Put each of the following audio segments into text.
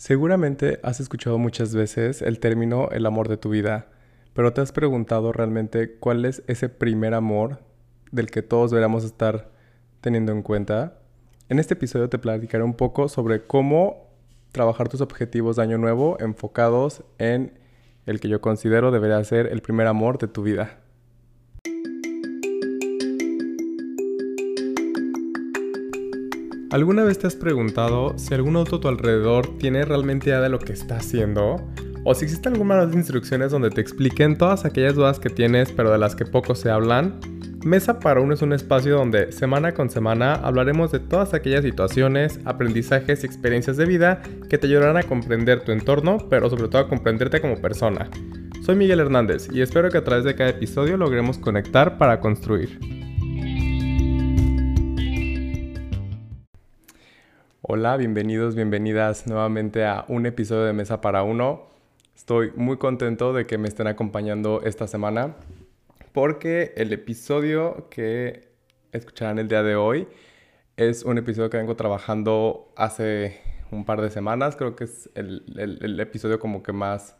Seguramente has escuchado muchas veces el término el amor de tu vida, pero te has preguntado realmente cuál es ese primer amor del que todos deberíamos estar teniendo en cuenta. En este episodio te platicaré un poco sobre cómo trabajar tus objetivos de año nuevo enfocados en el que yo considero debería ser el primer amor de tu vida. ¿Alguna vez te has preguntado si algún auto a tu alrededor tiene realmente idea de lo que está haciendo? ¿O si existen algunas instrucciones donde te expliquen todas aquellas dudas que tienes pero de las que poco se hablan? Mesa para uno es un espacio donde semana con semana hablaremos de todas aquellas situaciones, aprendizajes y experiencias de vida que te ayudarán a comprender tu entorno, pero sobre todo a comprenderte como persona. Soy Miguel Hernández y espero que a través de cada episodio logremos conectar para construir. Hola, bienvenidos, bienvenidas nuevamente a un episodio de Mesa para Uno. Estoy muy contento de que me estén acompañando esta semana porque el episodio que escucharán el día de hoy es un episodio que vengo trabajando hace un par de semanas. Creo que es el, el episodio como que más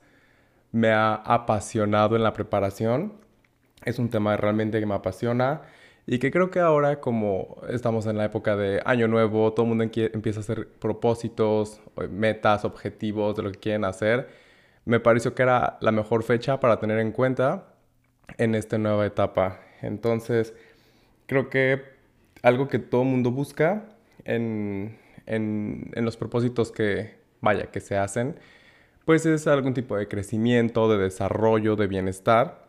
me ha apasionado en la preparación. Es un tema realmente que me apasiona y que creo que ahora, como estamos en la época de Año Nuevo, todo el mundo empieza a hacer propósitos, metas, objetivos de lo que quieren hacer, me pareció que era la mejor fecha para tener en cuenta en esta nueva etapa. Entonces, creo que algo que todo el mundo busca en, en, en los propósitos que, vaya, que se hacen, pues es algún tipo de crecimiento, de desarrollo, de bienestar,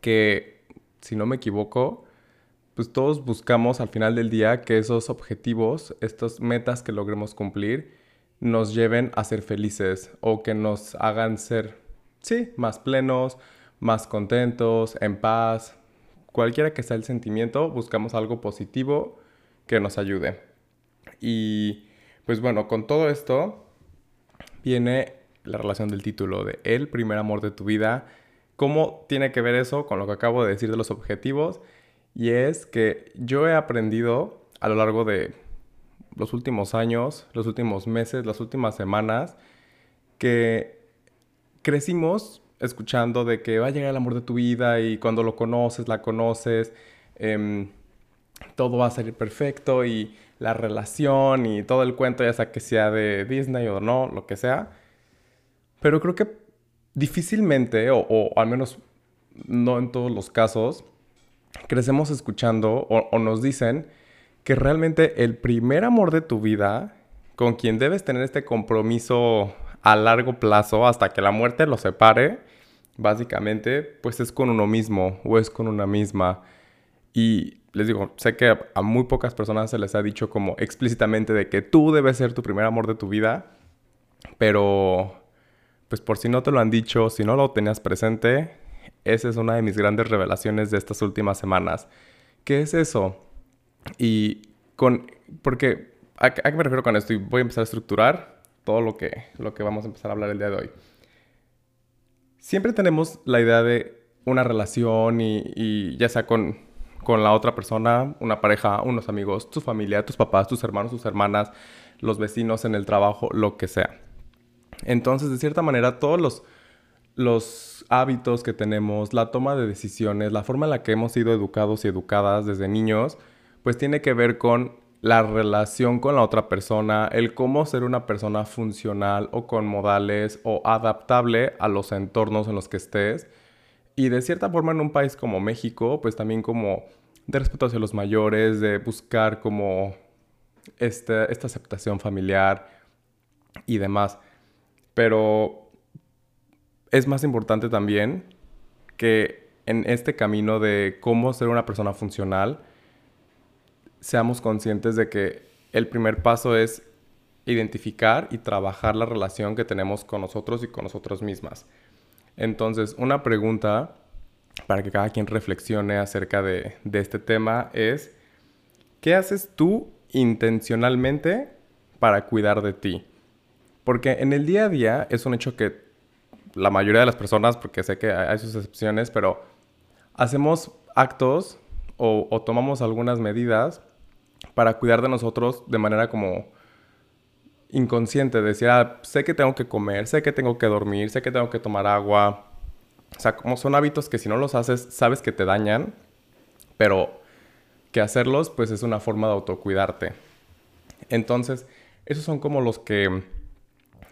que, si no me equivoco, pues todos buscamos al final del día que esos objetivos, estas metas que logremos cumplir, nos lleven a ser felices o que nos hagan ser, sí, más plenos, más contentos, en paz. Cualquiera que sea el sentimiento, buscamos algo positivo que nos ayude. Y pues bueno, con todo esto viene la relación del título de El primer amor de tu vida. ¿Cómo tiene que ver eso con lo que acabo de decir de los objetivos? Y es que yo he aprendido a lo largo de los últimos años, los últimos meses, las últimas semanas, que crecimos escuchando de que va a llegar el amor de tu vida y cuando lo conoces, la conoces, em, todo va a salir perfecto y la relación y todo el cuento, ya sea que sea de Disney o no, lo que sea. Pero creo que difícilmente, o, o al menos no en todos los casos, crecemos escuchando o, nos dicen que realmente el primer amor de tu vida, con quien debes tener este compromiso a largo plazo hasta que la muerte lo separe, básicamente, pues es con uno mismo o es con una misma. Y les digo, sé que a muy pocas personas se les ha dicho como explícitamente de que tú debes ser tu primer amor de tu vida, pero pues por si no te lo han dicho, si no lo tenías presente, esa es una de mis grandes revelaciones de estas últimas semanas. ¿Qué es eso? Y con... Porque, ¿a, qué me refiero con esto? Y voy a empezar a estructurar todo lo que, lo que vamos a empezar a hablar el día de hoy. Siempre tenemos la idea de una relación y, ya sea con, con la otra persona, una pareja, unos amigos, tu familia, tus papás, tus hermanos, tus hermanas, los vecinos en el trabajo, lo que sea. Entonces, de cierta manera, todos los los hábitos que tenemos, la toma de decisiones, la forma en la que hemos sido educados y educadas desde niños, pues tiene que ver con la relación con la otra persona, el cómo ser una persona funcional o con modales o adaptable a los entornos en los que estés. Y de cierta forma en un país como México, pues también como de respeto hacia los mayores, de buscar como este, esta aceptación familiar y demás. Pero es más importante también que en este camino de cómo ser una persona funcional, seamos conscientes de que el primer paso es identificar y trabajar la relación que tenemos con nosotros y con nosotros mismas. Entonces, una pregunta para que cada quien reflexione acerca de, de este tema es, ¿qué haces tú intencionalmente para cuidar de ti? Porque en el día a día es un hecho que la mayoría de las personas, porque sé que hay sus excepciones, pero hacemos actos o, tomamos algunas medidas para cuidar de nosotros de manera como inconsciente, de decir, ah, sé que tengo que comer, sé que tengo que dormir, sé que tengo que tomar agua. O sea, como son hábitos que si no los haces, sabes que te dañan, pero que hacerlos, pues es una forma de autocuidarte. Entonces, esos son como los que,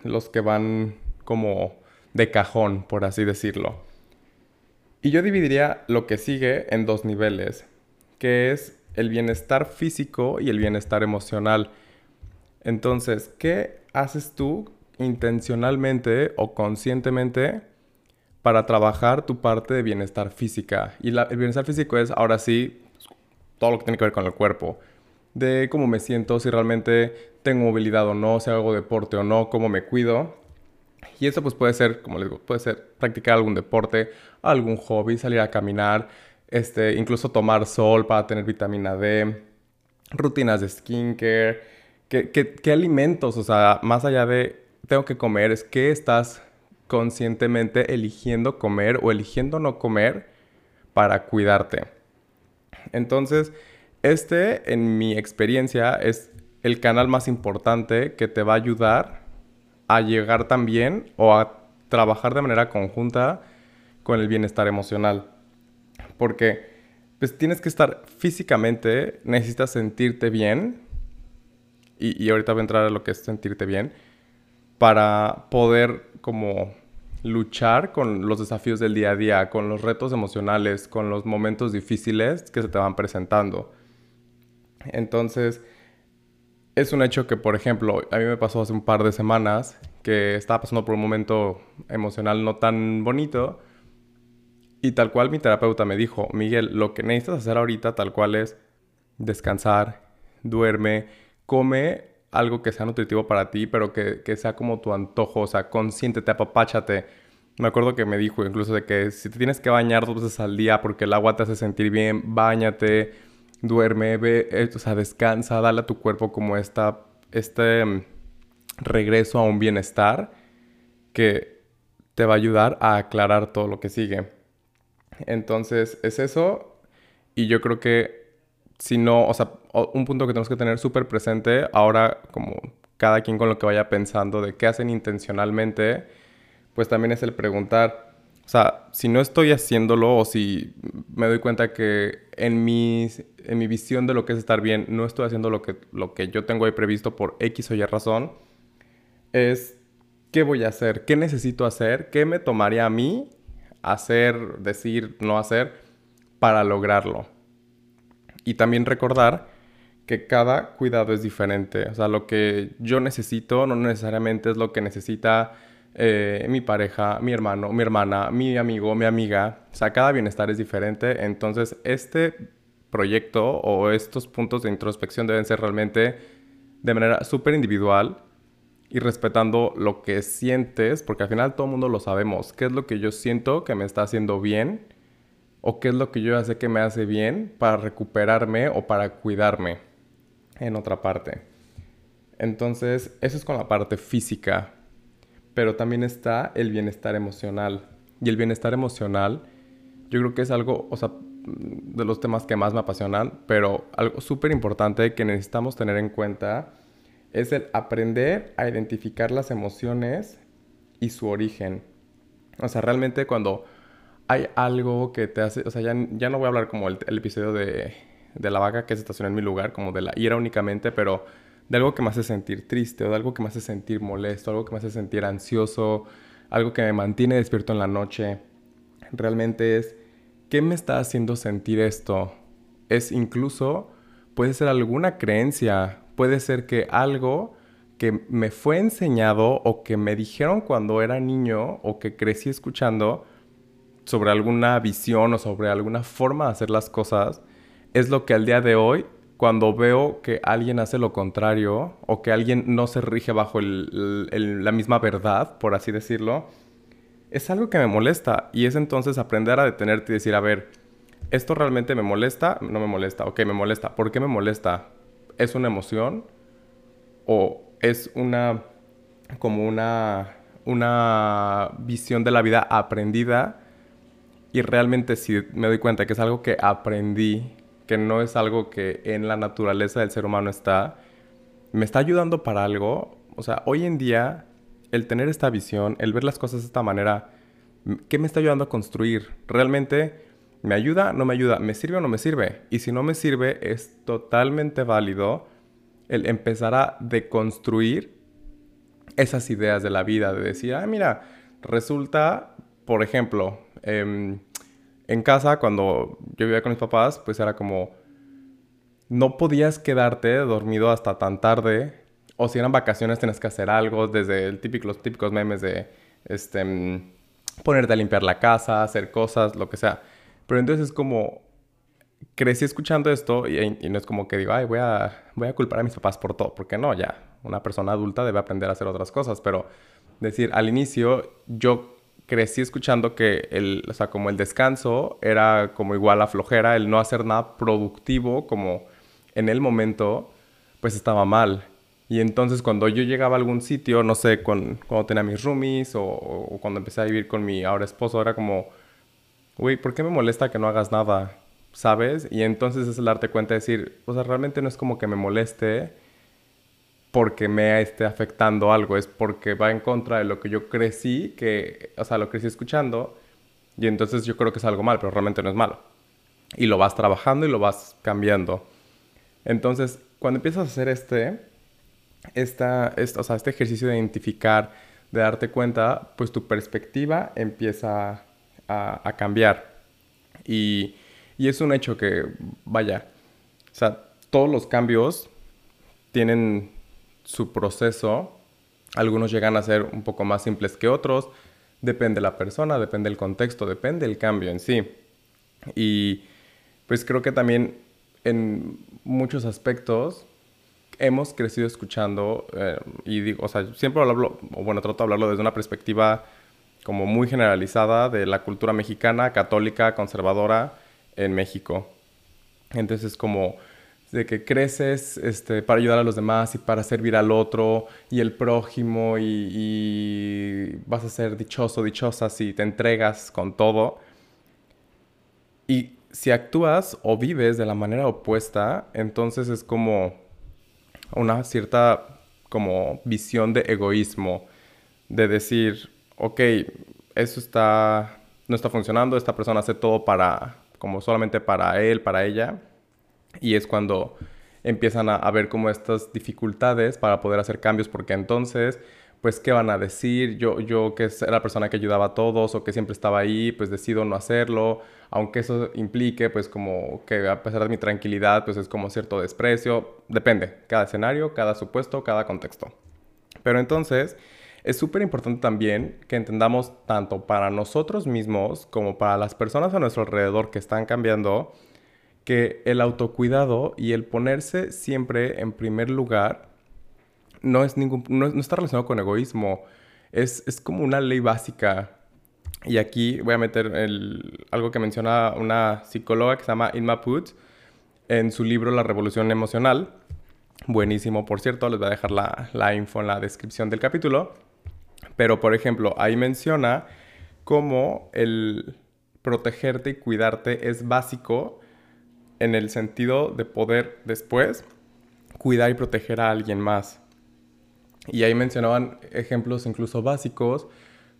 los que van como de cajón, por así decirlo. Y yo dividiría lo que sigue en dos niveles, que es el bienestar físico y el bienestar emocional. Entonces, ¿qué haces tú intencionalmente o conscientemente para trabajar tu parte de bienestar física? Y el bienestar físico es ahora sí todo lo que tiene que ver con el cuerpo. De cómo me siento, si realmente tengo movilidad o no, si hago deporte o no, cómo me cuido. Y eso pues puede ser, como les digo, puede ser practicar algún deporte, algún hobby, salir a caminar, este, incluso tomar sol para tener vitamina D, rutinas de skincare, qué, qué, alimentos, o sea, más allá de tengo que comer, es qué estás conscientemente eligiendo comer o eligiendo no comer para cuidarte. Entonces, este, en mi experiencia, es el canal más importante que te va a ayudar a llegar también o a trabajar de manera conjunta con el bienestar emocional. Porque pues tienes que estar físicamente, necesitas sentirte bien, y, y, ahorita voy a entrar a lo que es sentirte bien, para poder como luchar con los desafíos del día a día, con los retos emocionales, con los momentos difíciles que se te van presentando. Entonces, es un hecho que, por ejemplo, a mí me pasó hace un par de semanas que estaba pasando por un momento emocional no tan bonito y tal cual mi terapeuta me dijo, Miguel, lo que necesitas hacer ahorita tal cual es descansar, duerme, come algo que sea nutritivo para ti, pero que, que sea como tu antojo, o sea, consiéntete, apapáchate. Me acuerdo que me dijo incluso de que si te tienes que bañar dos veces al día porque el agua te hace sentir bien, bañate, duerme, ve, eh, o sea, descansa, dale a tu cuerpo como esta, este mm, regreso a un bienestar que te va a ayudar a aclarar todo lo que sigue. Entonces, es eso. Y yo creo que si no, o sea, un punto que tenemos que tener súper presente ahora, como cada quien con lo que vaya pensando de qué hacen intencionalmente, pues también es el preguntar, o sea, si no estoy haciéndolo o si me doy cuenta que en mi, en mi visión de lo que es estar bien no estoy haciendo lo que, lo que yo tengo ahí previsto por X o Y razón, es qué voy a hacer, qué necesito hacer, qué me tomaría a mí hacer, decir, no hacer para lograrlo. Y también recordar que cada cuidado es diferente. O sea, lo que yo necesito no necesariamente es lo que necesita eh, mi pareja, mi hermano, mi hermana, mi amigo, mi amiga. O sea, cada bienestar es diferente. Entonces, este proyecto o estos puntos de introspección deben ser realmente de manera súper individual y respetando lo que sientes, porque al final todo el mundo lo sabemos. ¿Qué es lo que yo siento que me está haciendo bien? ¿O qué es lo que yo ya sé que me hace bien para recuperarme o para cuidarme en otra parte? Entonces, eso es con la parte física. Pero también está el bienestar emocional. Y el bienestar emocional, yo creo que es algo, o sea, de los temas que más me apasionan, pero algo súper importante que necesitamos tener en cuenta es el aprender a identificar las emociones y su origen. O sea, realmente cuando hay algo que te hace, o sea, ya, ya no voy a hablar como el, episodio de, de, la vaca que se estacionó en mi lugar, como de la ira únicamente, pero de algo que me hace sentir triste o de algo que me hace sentir molesto, algo que me hace sentir ansioso, algo que me mantiene despierto en la noche. Realmente es, ¿qué me está haciendo sentir esto? Es incluso, puede ser alguna creencia, puede ser que algo que me fue enseñado o que me dijeron cuando era niño o que crecí escuchando sobre alguna visión o sobre alguna forma de hacer las cosas, es lo que al día de hoy, cuando veo que alguien hace lo contrario o que alguien no se rige bajo la misma verdad, por así decirlo, es algo que me molesta y es entonces aprender a detenerte y decir, a ver, ¿esto realmente me molesta? No me molesta, ok, me molesta. ¿Por qué me molesta? es una emoción o es una como una una visión de la vida aprendida y realmente si me doy cuenta que es algo que aprendí, que no es algo que en la naturaleza del ser humano está, me está ayudando para algo, O sea, hoy en día, el tener esta visión, el ver las cosas de esta manera, ¿qué me está ayudando a construir? ¿Realmente me ayuda? ¿No me ayuda? ¿Me sirve o no me sirve? Y si no me sirve, es totalmente válido el empezar a deconstruir esas ideas de la vida, de decir, ah, mira, resulta, por ejemplo, em, en casa, cuando yo vivía con mis papás, pues era como, no podías quedarte dormido hasta tan tarde, o si eran vacaciones tienes que hacer algo, desde el típico, los típicos memes de, este, mm, ponerte a limpiar la casa, hacer cosas, lo que sea. Pero entonces es como, crecí escuchando esto y, no es como que digo, ay, voy a, voy a culpar a mis papás por todo, porque no, ya, una persona adulta debe aprender a hacer otras cosas, pero decir, al inicio yo crecí escuchando que el, o sea, como el descanso era como igual a flojera, el no hacer nada productivo como en el momento, pues estaba mal. Y entonces cuando yo llegaba a algún sitio, no sé, cuando tenía mis roomies o, o, cuando empecé a vivir con mi ahora esposo, era como, güey, ¿por qué me molesta que no hagas nada? ¿Sabes? Y entonces es el darte cuenta de decir, o sea, realmente no es como que me moleste porque me esté afectando algo, es porque va en contra de lo que yo crecí, que, o sea, lo crecí escuchando, y entonces yo creo que es algo mal, pero realmente no es malo. Y lo vas trabajando y lo vas cambiando. Entonces, cuando empiezas a hacer este, esta, o sea, este ejercicio de identificar, de darte cuenta, pues tu perspectiva empieza a, cambiar. Y, y, es un hecho que, vaya, o sea, todos los cambios tienen su proceso. Algunos llegan a ser un poco más simples que otros. Depende de la persona, depende del contexto, depende del cambio en sí. Y pues creo que también en muchos aspectos hemos crecido escuchando eh, y digo, o sea, siempre hablo, o bueno, trato de hablarlo desde una perspectiva como muy generalizada de la cultura mexicana, católica, conservadora en México. Entonces, como de que creces este, para ayudar a los demás y para servir al otro y el prójimo y, vas a ser dichoso, dichosa si te entregas con todo. Y si actúas o vives de la manera opuesta, entonces es como una cierta como visión de egoísmo, de decir, ok, eso está, no está funcionando, esta persona hace todo para, como solamente para él, para ella, y es cuando empiezan a, ver como estas dificultades para poder hacer cambios, porque entonces, pues, ¿qué van a decir? Yo, yo que era la persona que ayudaba a todos o que siempre estaba ahí, pues decido no hacerlo, aunque eso implique, pues, como que a pesar de mi tranquilidad, pues es como cierto desprecio, depende, cada escenario, cada supuesto, cada contexto. Pero entonces, es súper importante también que entendamos tanto para nosotros mismos como para las personas a nuestro alrededor que están cambiando, que el autocuidado y el ponerse siempre en primer lugar no, es ningún, no, está relacionado con egoísmo. Es, es, como una ley básica. Y aquí voy a meter el, algo que menciona una psicóloga que se llama Inma Put en su libro La Revolución Emocional. Buenísimo, por cierto, les voy a dejar la, la info en la descripción del capítulo. Pero, por ejemplo, ahí menciona cómo el protegerte y cuidarte es básico en el sentido de poder después cuidar y proteger a alguien más. Y ahí mencionaban ejemplos incluso básicos,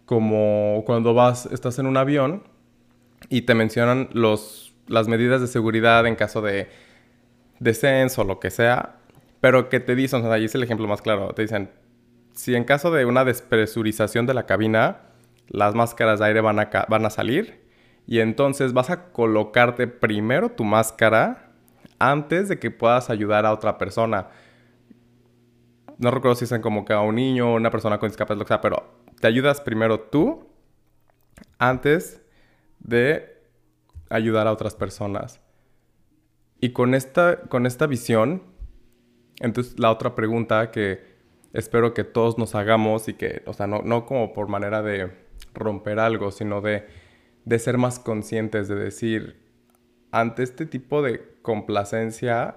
como cuando vas, estás en un avión y te mencionan los, las medidas de seguridad en caso de descenso o lo que sea, pero que te dicen, o sea, ahí es el ejemplo más claro, te dicen, si en caso de una despresurización de la cabina, las máscaras de aire van a, van a salir y entonces vas a colocarte primero tu máscara antes de que puedas ayudar a otra persona. No recuerdo si dicen como que a un niño o una persona con discapacidad, sea, pero te ayudas primero tú antes de ayudar a otras personas. Y con esta, con esta visión, entonces la otra pregunta que espero que todos nos hagamos y que, o sea, no, no como por manera de romper algo, sino de de ser más conscientes, de decir, ante este tipo de complacencia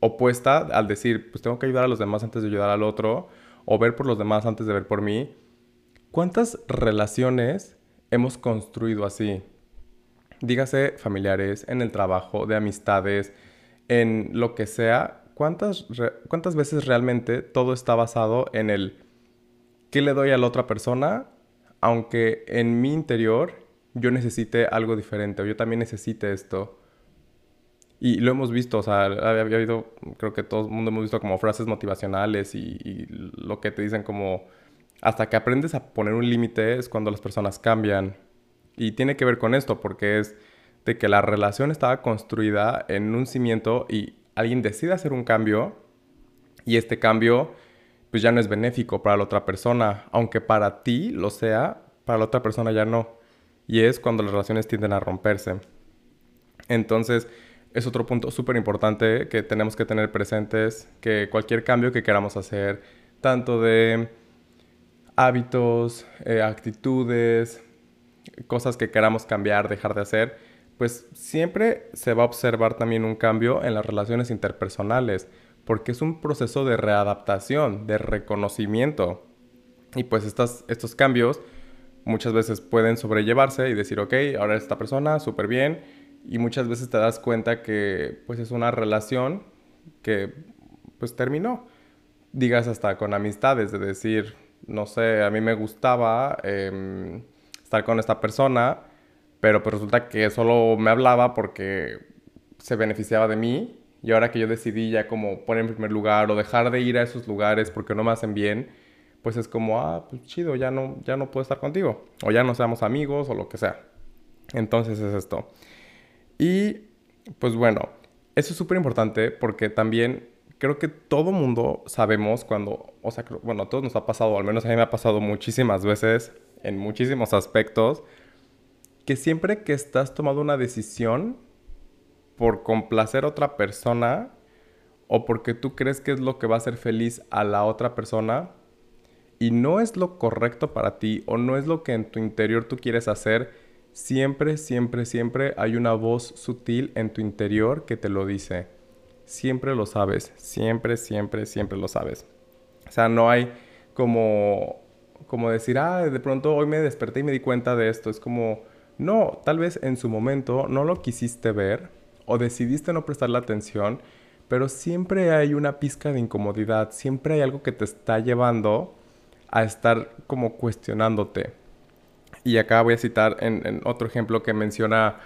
opuesta al decir, pues tengo que ayudar a los demás antes de ayudar al otro, o ver por los demás antes de ver por mí, ¿cuántas relaciones hemos construido así? Dígase familiares, en el trabajo, de amistades, en lo que sea, ¿cuántas, ¿cuántas veces realmente todo está basado en el qué le doy a la otra persona, aunque en mi interior yo necesite algo diferente o yo también necesite esto? Y lo hemos visto, o sea, había habido, creo que todo el mundo hemos visto como frases motivacionales y, y lo que te dicen como, hasta que aprendes a poner un límite es cuando las personas cambian. Y tiene que ver con esto, porque es de que la relación estaba construida en un cimiento y alguien decide hacer un cambio y este cambio pues ya no es benéfico para la otra persona, aunque para ti lo sea, para la otra persona ya no. Y es cuando las relaciones tienden a romperse. Entonces, es otro punto súper importante que tenemos que tener presentes, que cualquier cambio que queramos hacer, tanto de hábitos, eh, actitudes, cosas que queramos cambiar, dejar de hacer, pues siempre se va a observar también un cambio en las relaciones interpersonales, porque es un proceso de readaptación, de reconocimiento. Y pues estas, estos cambios muchas veces pueden sobrellevarse y decir, ok, ahora esta persona, súper bien, y muchas veces te das cuenta que pues es una relación que pues terminó. Digas hasta con amistades, de decir, no sé, a mí me gustaba em, estar con esta persona, pero pues resulta que solo me hablaba porque se beneficiaba de mí y ahora que yo decidí ya como poner en primer lugar o dejar de ir a esos lugares porque no me hacen bien, pues es como, ah, pues chido, ya no, ya no puedo estar contigo o ya no seamos amigos o lo que sea. Entonces es esto. Y pues bueno, eso es súper importante porque también creo que todo mundo sabemos cuando, o sea, bueno, a todos nos ha pasado, al menos a mí me ha pasado muchísimas veces, en muchísimos aspectos, que siempre que estás tomando una decisión por complacer a otra persona o porque tú crees que es lo que va a hacer feliz a la otra persona y no es lo correcto para ti o no es lo que en tu interior tú quieres hacer, Siempre, siempre, siempre hay una voz sutil en tu interior que te lo dice. Siempre lo sabes, siempre, siempre, siempre lo sabes. O sea, no hay como, como decir, ah, de pronto hoy me desperté y me di cuenta de esto. Es como, no, tal vez en su momento no lo quisiste ver o decidiste no prestarle atención, pero siempre hay una pizca de incomodidad, siempre hay algo que te está llevando a estar como cuestionándote. Y acá voy a citar otro ejemplo que menciona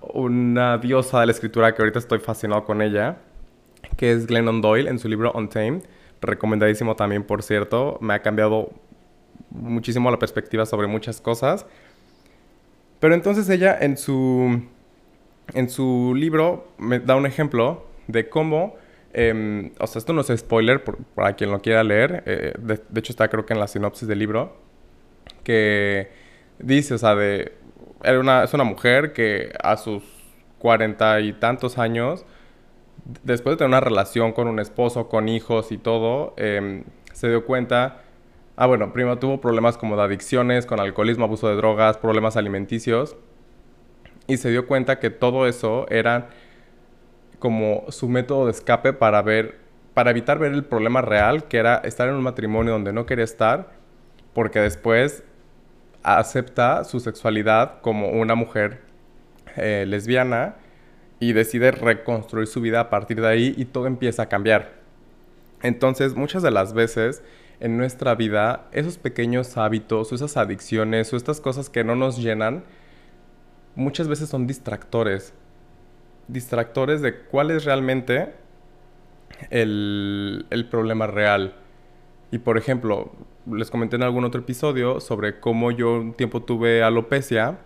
una diosa de la escritura que ahorita estoy fascinado con ella, que es Glennon Doyle en su libro Untamed. Recomendadísimo también, por cierto. Me ha cambiado muchísimo la perspectiva sobre muchas cosas. Pero entonces ella en su, en su libro me da un ejemplo de cómo, em, o sea, esto no es spoiler para quien lo quiera leer, eh, de, hecho está creo que en la sinopsis del libro, que dice, o sea, de... Era una, es una mujer que a sus cuarenta y tantos años, después de tener una relación con un esposo, con hijos y todo, em, se dio cuenta... Ah, bueno, primero tuvo problemas como de adicciones, con alcoholismo, abuso de drogas, problemas alimenticios. Y se dio cuenta que todo eso era como su método de escape para ver, para evitar ver el problema real, que era estar en un matrimonio donde no quería estar, porque después acepta su sexualidad como una mujer eh, lesbiana y decide reconstruir su vida a partir de ahí y todo empieza a cambiar. Entonces, muchas de las veces en nuestra vida, esos pequeños hábitos, o esas adicciones, o estas cosas que no nos llenan, muchas veces son distractores. Distractores de cuál es realmente el, el problema real. Y por ejemplo, les comenté en algún otro episodio sobre cómo yo un tiempo tuve alopecia.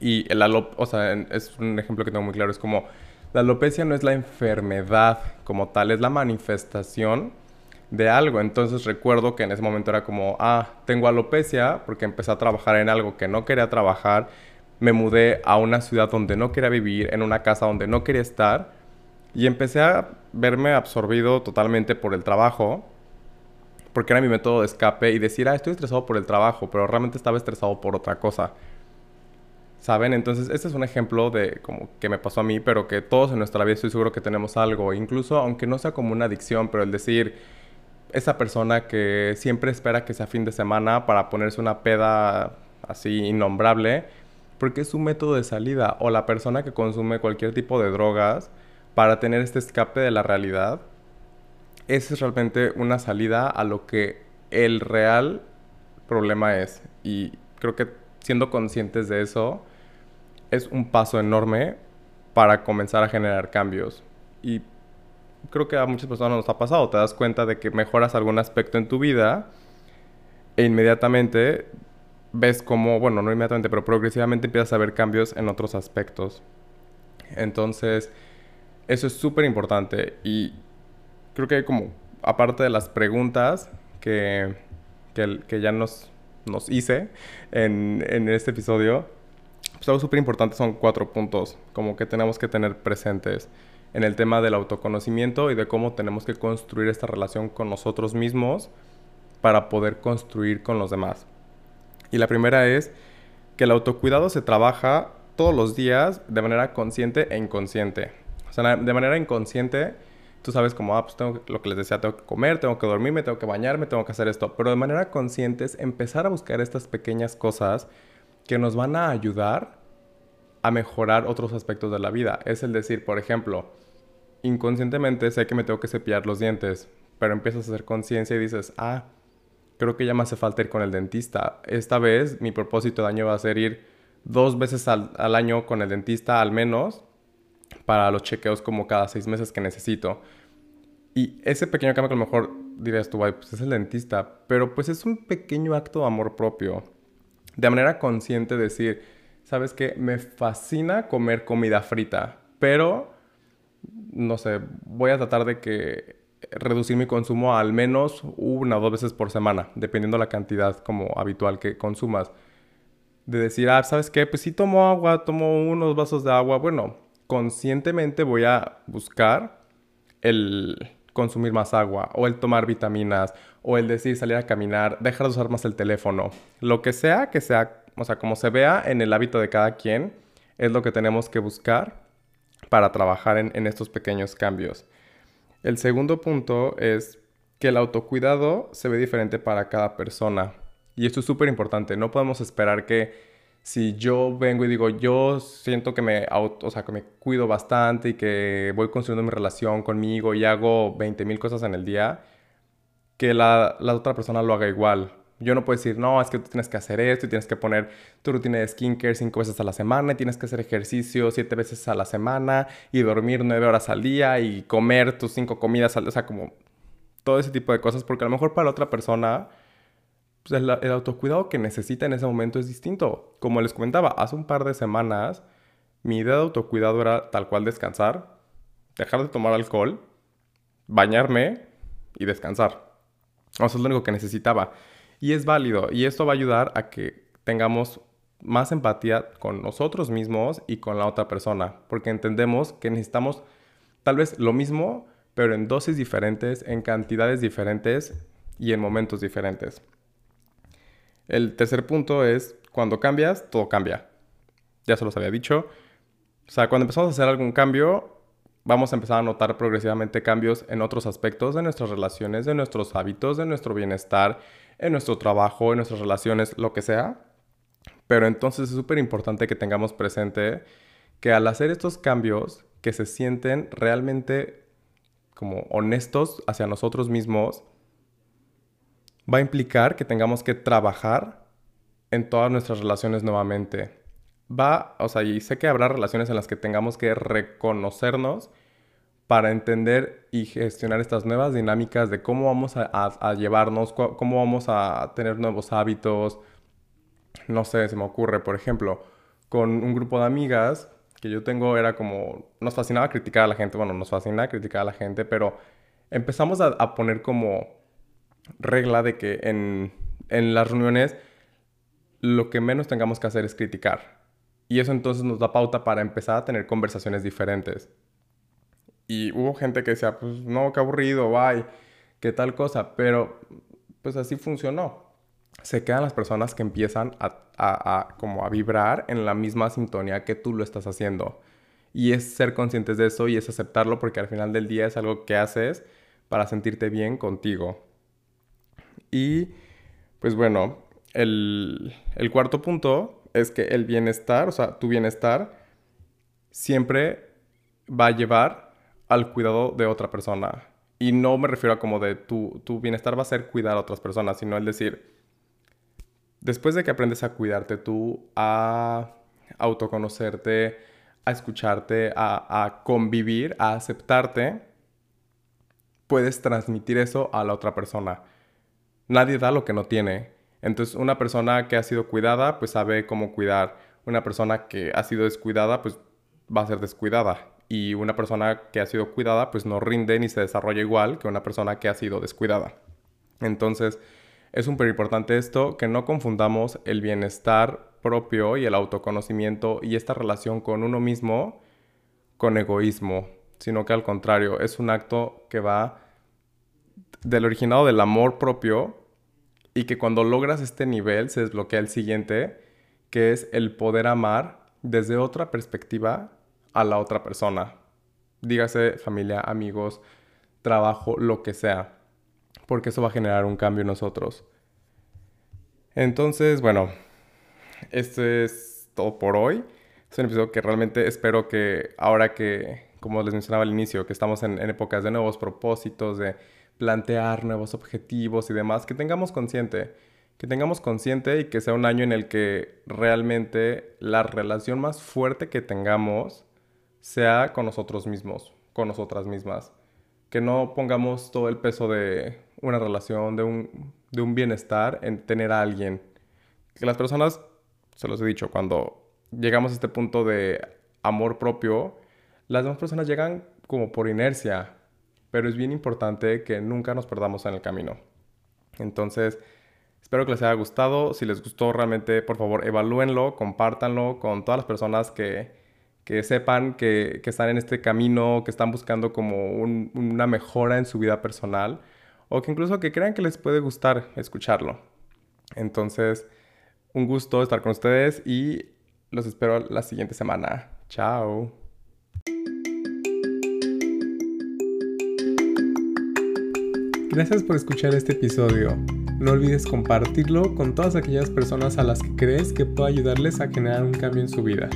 Y el alop o sea, es un ejemplo que tengo muy claro. Es como, la alopecia no es la enfermedad como tal, es la manifestación de algo. Entonces recuerdo que en ese momento era como, ah, tengo alopecia porque empecé a trabajar en algo que no quería trabajar. Me mudé a una ciudad donde no quería vivir, en una casa donde no quería estar. Y empecé a verme absorbido totalmente por el trabajo porque era mi método de escape y decir, ah, estoy estresado por el trabajo, pero realmente estaba estresado por otra cosa. ¿Saben? Entonces, este es un ejemplo de como que me pasó a mí, pero que todos en nuestra vida estoy seguro que tenemos algo, incluso aunque no sea como una adicción, pero el decir, esa persona que siempre espera que sea fin de semana para ponerse una peda así innombrable, porque es su método de salida, o la persona que consume cualquier tipo de drogas, para tener este escape de la realidad, es realmente una salida a lo que el real problema es. Y creo que siendo conscientes de eso es un paso enorme para comenzar a generar cambios. Y creo que a muchas personas nos ha pasado. Te das cuenta de que mejoras algún aspecto en tu vida e inmediatamente ves como, bueno, no inmediatamente, pero progresivamente empiezas a ver cambios en otros aspectos. Entonces, eso es súper importante y creo que como, aparte de las preguntas que, que, ya nos, nos hice en, en este episodio, pues algo súper importante son cuatro puntos, como que tenemos que tener presentes en el tema del autoconocimiento y de cómo tenemos que construir esta relación con nosotros mismos para poder construir con los demás. Y la primera es que el autocuidado se trabaja todos los días de manera consciente e inconsciente. O sea, de manera inconsciente, tú sabes como, ah, pues tengo lo que les decía, tengo que comer, tengo que dormirme, tengo que bañarme, tengo que hacer esto. Pero de manera consciente es empezar a buscar estas pequeñas cosas que nos van a ayudar a mejorar otros aspectos de la vida. Es el decir, por ejemplo, inconscientemente sé que me tengo que cepillar los dientes, pero empiezas a hacer conciencia y dices, ah, creo que ya me hace falta ir con el dentista. Esta vez mi propósito de año va a ser ir dos veces al, año con el dentista al menos para los chequeos como cada seis meses que necesito. Y ese pequeño cambio que a lo mejor dirías tú, pues es el dentista, pero pues es un pequeño acto de amor propio. De manera consciente decir, ¿sabes qué? Me fascina comer comida frita, pero, no sé, voy a tratar de que reducir mi consumo al menos una o dos veces por semana, dependiendo la cantidad como habitual que consumas. De decir, ah, ¿sabes qué? Pues si tomo agua, tomo unos vasos de agua. Bueno, conscientemente voy a buscar el consumir más agua, o el tomar vitaminas, o el decir salir a caminar, dejar de usar más el teléfono. Lo que sea que sea, o sea, como se vea en el hábito de cada quien, es lo que tenemos que buscar para trabajar en estos pequeños cambios. El segundo punto es que el autocuidado se ve diferente para cada persona. Y esto es súper importante. No podemos esperar que si yo vengo y digo, yo siento que me, auto, o sea, que me cuido bastante y que voy construyendo mi relación conmigo y hago 20 mil cosas en el día, que la, la otra persona lo haga igual. Yo no puedo decir, no, es que tú tienes que hacer esto y tienes que poner tu rutina de skincare cinco veces a la semana y tienes que hacer ejercicio siete veces a la semana y dormir nueve horas al día y comer tus cinco comidas al día. O sea, como todo ese tipo de cosas, porque a lo mejor para la otra persona pues el, el autocuidado que necesita en ese momento es distinto. Como les comentaba, hace un par de semanas mi idea de autocuidado era tal cual descansar, dejar de tomar alcohol, bañarme y descansar. Eso es lo único que necesitaba. Y es válido y esto va a ayudar a que tengamos más empatía con nosotros mismos y con la otra persona, porque entendemos que necesitamos tal vez lo mismo, pero en dosis diferentes, en cantidades diferentes y en momentos diferentes. El tercer punto es, cuando cambias, todo cambia. Ya se los había dicho. O sea, cuando empezamos a hacer algún cambio, vamos a empezar a notar progresivamente cambios en otros aspectos de nuestras relaciones, de nuestros hábitos, de nuestro bienestar, en nuestro trabajo, en nuestras relaciones, lo que sea. Pero entonces es súper importante que tengamos presente que al hacer estos cambios que se sienten realmente como honestos hacia nosotros mismos, va a implicar que tengamos que trabajar en todas nuestras relaciones nuevamente. Va, o sea, y sé que habrá relaciones en las que tengamos que reconocernos para entender y gestionar estas nuevas dinámicas de cómo vamos a, llevarnos, cómo vamos a tener nuevos hábitos. No sé, se me ocurre, por ejemplo, con un grupo de amigas que yo tengo era como, nos fascinaba criticar a la gente, bueno, nos fascina criticar a la gente, pero empezamos a, poner como regla de que en las reuniones lo que menos tengamos que hacer es criticar. Y eso entonces nos da pauta para empezar a tener conversaciones diferentes. Y hubo gente que decía, pues no, qué aburrido, bye, qué tal cosa. Pero pues así funcionó. Se quedan las personas que empiezan a, a, como a vibrar en la misma sintonía que tú lo estás haciendo. Y es ser conscientes de eso y es aceptarlo porque al final del día es algo que haces para sentirte bien contigo. Y pues bueno, el, el cuarto punto es que el bienestar, o sea, tu bienestar siempre va a llevar al cuidado de otra persona. Y no me refiero a como de tu, tu bienestar va a ser cuidar a otras personas, sino el decir, después de que aprendes a cuidarte tú, a autoconocerte, a escucharte, a, a convivir, a aceptarte, puedes transmitir eso a la otra persona. Nadie da lo que no tiene. Entonces, una persona que ha sido cuidada, pues sabe cómo cuidar. Una persona que ha sido descuidada, pues va a ser descuidada. Y una persona que ha sido cuidada, pues no rinde ni se desarrolla igual que una persona que ha sido descuidada. Entonces, es súper importante esto, que no confundamos el bienestar propio y el autoconocimiento y esta relación con uno mismo con egoísmo, sino que al contrario, es un acto que va del originado del amor propio y que cuando logras este nivel se desbloquea el siguiente, que es el poder amar desde otra perspectiva a la otra persona. Dígase familia, amigos, trabajo, lo que sea. Porque eso va a generar un cambio en nosotros. Entonces, bueno, este es todo por hoy. Es un episodio que realmente espero que ahora que, como les mencionaba al inicio, que estamos en, en épocas de nuevos propósitos, de plantear nuevos objetivos y demás, que tengamos consciente, que tengamos consciente y que sea un año en el que realmente la relación más fuerte que tengamos sea con nosotros mismos, con nosotras mismas. Que no pongamos todo el peso de una relación, de un, de un bienestar en tener a alguien. Que las personas, se los he dicho, cuando llegamos a este punto de amor propio, las demás personas llegan como por inercia, pero es bien importante que nunca nos perdamos en el camino. Entonces, espero que les haya gustado. Si les gustó realmente, por favor, evalúenlo, compártanlo con todas las personas que, que sepan que, que, están en este camino, que están buscando como una mejora en su vida personal o que incluso que crean que les puede gustar escucharlo. Entonces, un gusto estar con ustedes y los espero la siguiente semana. Chao. Gracias por escuchar este episodio. No olvides compartirlo con todas aquellas personas a las que crees que pueda ayudarles a generar un cambio en su vida.